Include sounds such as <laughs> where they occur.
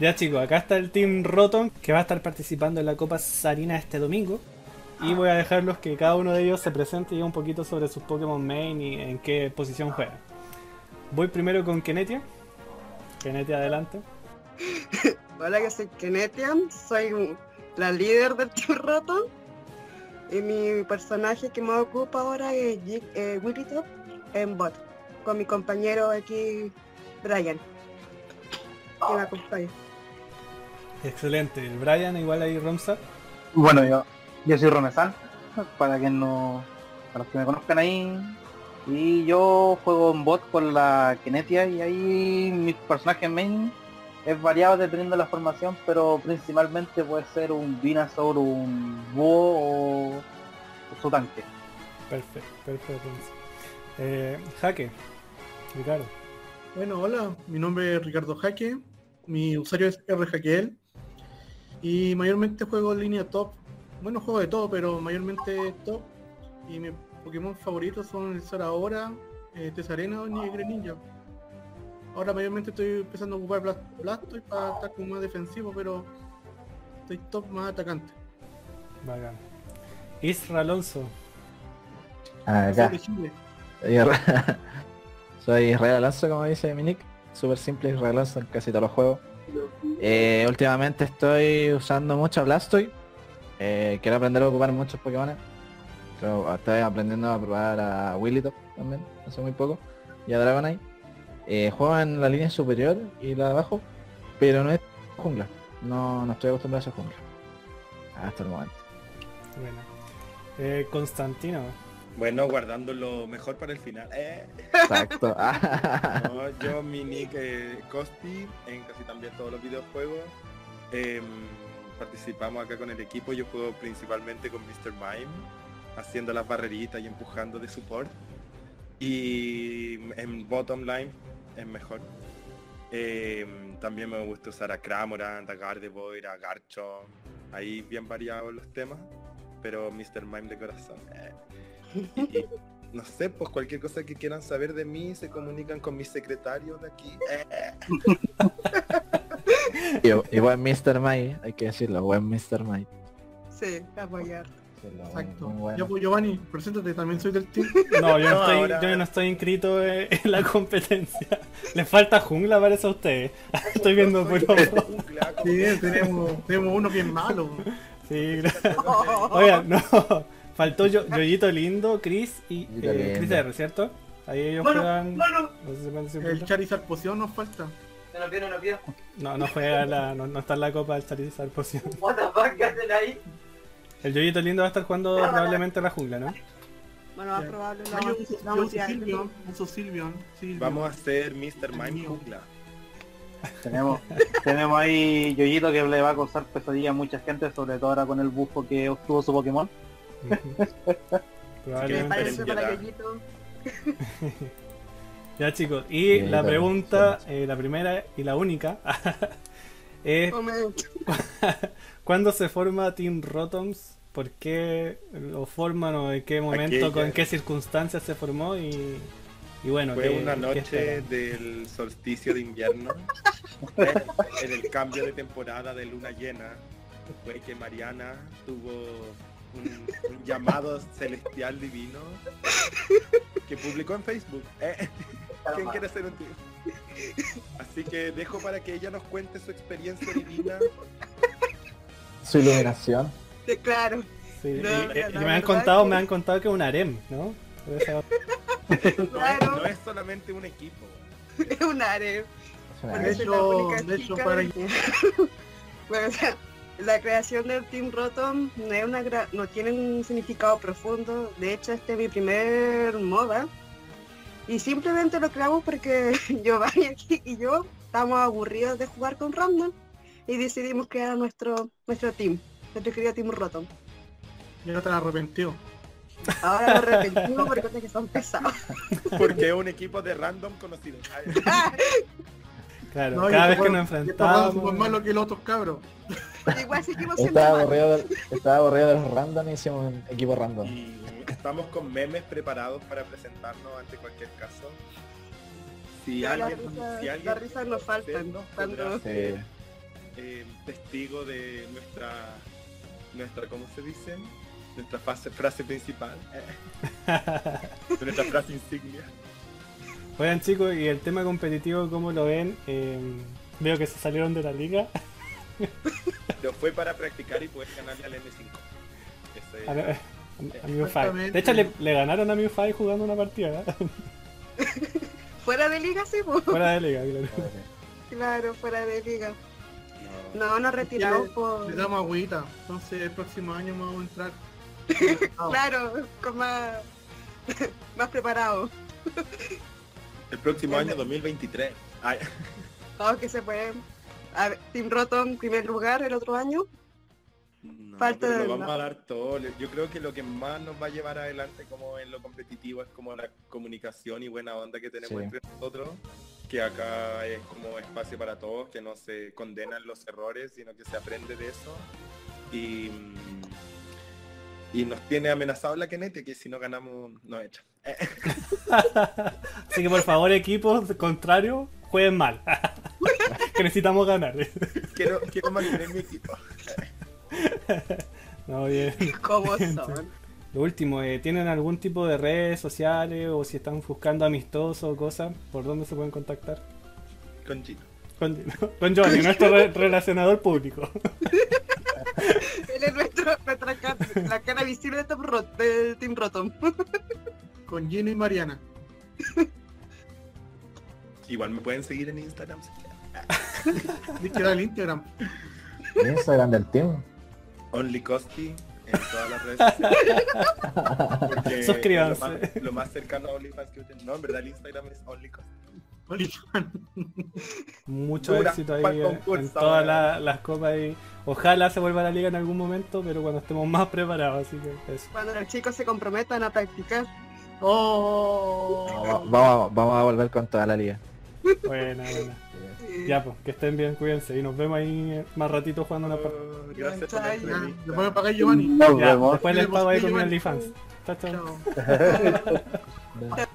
Ya chicos, acá está el Team Rotom que va a estar participando en la Copa Sarina este domingo. Y voy a dejarlos que cada uno de ellos se presente y un poquito sobre sus Pokémon main y en qué posición juega. Voy primero con Kenetia. Kenetia, adelante. <laughs> Hola, yo soy Kenetian, soy la líder del Team Rotom. Y mi personaje que me ocupa ahora es eh, en bot, con mi compañero aquí, Brian, que me acompaña. Excelente. El Brian, igual ahí Romsa. Bueno, yo, yo soy Romesan, para que no, para los que me conozcan ahí. Y yo juego en bot con la Kinetia y ahí mi personaje main es variado dependiendo de la formación, pero principalmente puede ser un Venusaur, un Búho o su tanque. Perfecto, perfecto. Eh, Jaque. Ricardo. Bueno, hola, mi nombre es Ricardo Jaque, mi usuario es rjaqueel y mayormente juego en línea top. Bueno, juego de todo, pero mayormente top. Y mis Pokémon favoritos son el Zeraora, eh, Tesarena y el Greninja. Ahora mayormente estoy empezando a ocupar Blast- Blastoise para estar como más defensivo, pero estoy top más atacante. Bacán. Isra Alonso. Acá. <laughs> Soy Israel Alonso, como dice mi nick. Súper simple Israel Alonso en casi todos los juegos. Eh, últimamente estoy usando mucho Blastoise. Eh, quiero aprender a ocupar muchos Pokémon. Estoy aprendiendo a probar a Wigglytuff también, hace muy poco. Y a Dragonite. Eh, juego en la línea superior y la de abajo. Pero no es jungla. No, no estoy acostumbrado a esa jungla. Hasta el momento. Bueno. Eh, Constantino. Bueno, guardando lo mejor para el final. Eh, Exacto. <laughs> no, <laughs> yo, mi nick eh, Costi, en casi también todos los videojuegos. Em, participamos acá con el equipo. Yo juego principalmente con Mr. Mime, haciendo las barreritas y empujando de support. Y en bottom line es mejor. Em, también me gusta usar a Cramorant, a Gardevoir, a Garchomp. Ahí bien variados los temas. Pero Mr. Mime de corazón. eh. Y, y, no sé, pues cualquier cosa que quieran saber de mí se comunican con mis secretarios de aquí. Eh, <laughs> y, y buen Mr. Mike, hay que decirlo, buen Mr. Mike. Sí, apoyar. Exacto. Bueno. Ya pues Giovanni, preséntate, también soy del team. <laughs> No, yo no, No, estoy, ahora- yo no estoy inscrito eh, en la competencia. <laughs> Le falta jungla, parece a ustedes. Estoy viendo soy puro. jungla, Sí, tenemos, tenemos uno es malo. Sí, gracias. <laughs> Oigan, no. <laughs> Faltó yo, Yoyito Lindo, Chris y eh, Chris. R, ¿cierto? Ahí ellos juegan. No sé si El. Charizard Poción nos falta. No, no juega la. No, no está en la copa del Charizard Poción. <laughs> What the fuck, ¿qué hacen ahí? El Yoyito Lindo va a estar jugando probablemente la jungla, ¿no? Bueno, más probable No. Vamos a hacer Mr. Mime jungla. Tenemos, <laughs> tenemos ahí Yoyito que le va a causar pesadilla a mucha gente, sobre todo ahora con el bufo que obtuvo su Pokémon. Probablemente. para. Yoyito. <laughs> Ya chicos, y la pregunta, eh, la primera y la única, <laughs> es Come- ¿cuándo se forma Team Rotoms? ¿Por qué lo forman o en qué momento, con qué circunstancias se formó? Y, y bueno, Fue ¿qué- una noche del solsticio de invierno. eh, <laughs> en el cambio de temporada de luna llena. Fue que Mariana tuvo un, un llamado celestial divino que publicó en Facebook. Eh, ¿Quién quiere ser un tío? Así que dejo para que ella nos cuente su experiencia divina. Su iluminación. Sí, claro. Sí, No, y- y me han verdad contado, que- me han contado que es un harem, ¿no? <laughs> <laughs> No es, Claro. no es solamente un equipo. Es un área. De hecho- de para- <laughs> bueno, o sea, la creación del Team Rotom no, es una gra- no tiene un significado profundo. De hecho, este es mi primer MOBA. Y simplemente lo creamos porque <laughs> Giovanni aquí y yo estábamos aburridos de jugar con Random y decidimos crear nuestro nuestro team, nuestro querido Team Rotom. Ya están arrepentido. Ahora lo arrepentimos porque cosas que son pesados. <laughs> Porque es un equipo de random conocidos. <laughs> Claro, No, cada vez que nos son más enfrentamos... malos que los otros cabros. Igual seguimos Estaba aburrido, del- estaba aburrido de los random y hicimos un equipo random. Y estamos con memes preparados para presentarnos ante cualquier caso. Si la alguien, risa- si alguien la risa nos podrá Sí. ser eh, testigo de nuestra, nuestra, ¿cómo se dice? Nuestra fase- frase principal. <laughs> nuestra frase insignia. Oigan chicos, y el tema competitivo, ¿cómo lo ven? Eh, veo que se salieron de la liga. <laughs> Lo fue para practicar y poder ganarle al M5. Ese- A, a. De hecho, le, le ganaron a Mew Five jugando una partida. ¿eh? <laughs> Fuera de liga, sí, pues. Fuera de liga, claro. Claro, fuera de liga. no. No, nos retiramos Le por... damos agüita. Entonces el próximo año vamos a entrar. <laughs> Claro, con más... <laughs> más preparado. El próximo año 2023. Ay, Todo que se puede. A ver, Team Rotom, primer lugar el otro año. no, Falta de- lo vamos a dar todo. Yo creo que lo que más nos va a llevar adelante como en lo competitivo es como la comunicación y buena onda que tenemos Sí. entre nosotros. Que acá es como espacio para todos, que no se condenan los errores, sino que se aprende de eso. Y, mm, y nos tiene amenazado la Kenete, que si no ganamos nos echan. Así que por favor, equipos contrarios, jueguen mal. <laughs> que necesitamos ganar. Quiero, quiero mantener mi equipo. no, bien. ¿Cómo son? Lo último, eh, ¿tienen algún tipo de redes sociales o si están buscando amistosos o cosas? ¿Por dónde se pueden contactar? Con Gino. Con, <laughs> con Johnny, nuestro re- relacionador público. <laughs> <laughs> Él es nuestro, nuestra cara, la cara visible de Team, Rot- de Team Rotom. <laughs> Con Gino y Mariana. <laughs> Igual me pueden seguir en Instagram. Tienes que el Instagram. El Instagram del team. Only Costi en todas las redes sociales. Suscríbanse. Lo más, lo más cercano a OnlyFans que ustedes. No, en verdad el Instagram es Only Costi. Olifan. Mucho Dura, éxito ahí eh, concurso, en todas la- las copas y ojalá se vuelva a la liga en algún momento, pero cuando estemos más preparados, así que eso. Cuando los chicos se comprometan a practicar. Oh. No, vamos, a- vamos a volver con toda la liga. Buena, buena. Ya pues, que estén bien, cuídense y nos vemos ahí eh, más ratito jugando una partida. Oh, gracias por la. ¿Le pueden pagar Giovanni? Nos Ya, vemos. después les pago ahí con. OnlyFans. Chao. Chao. <laughs>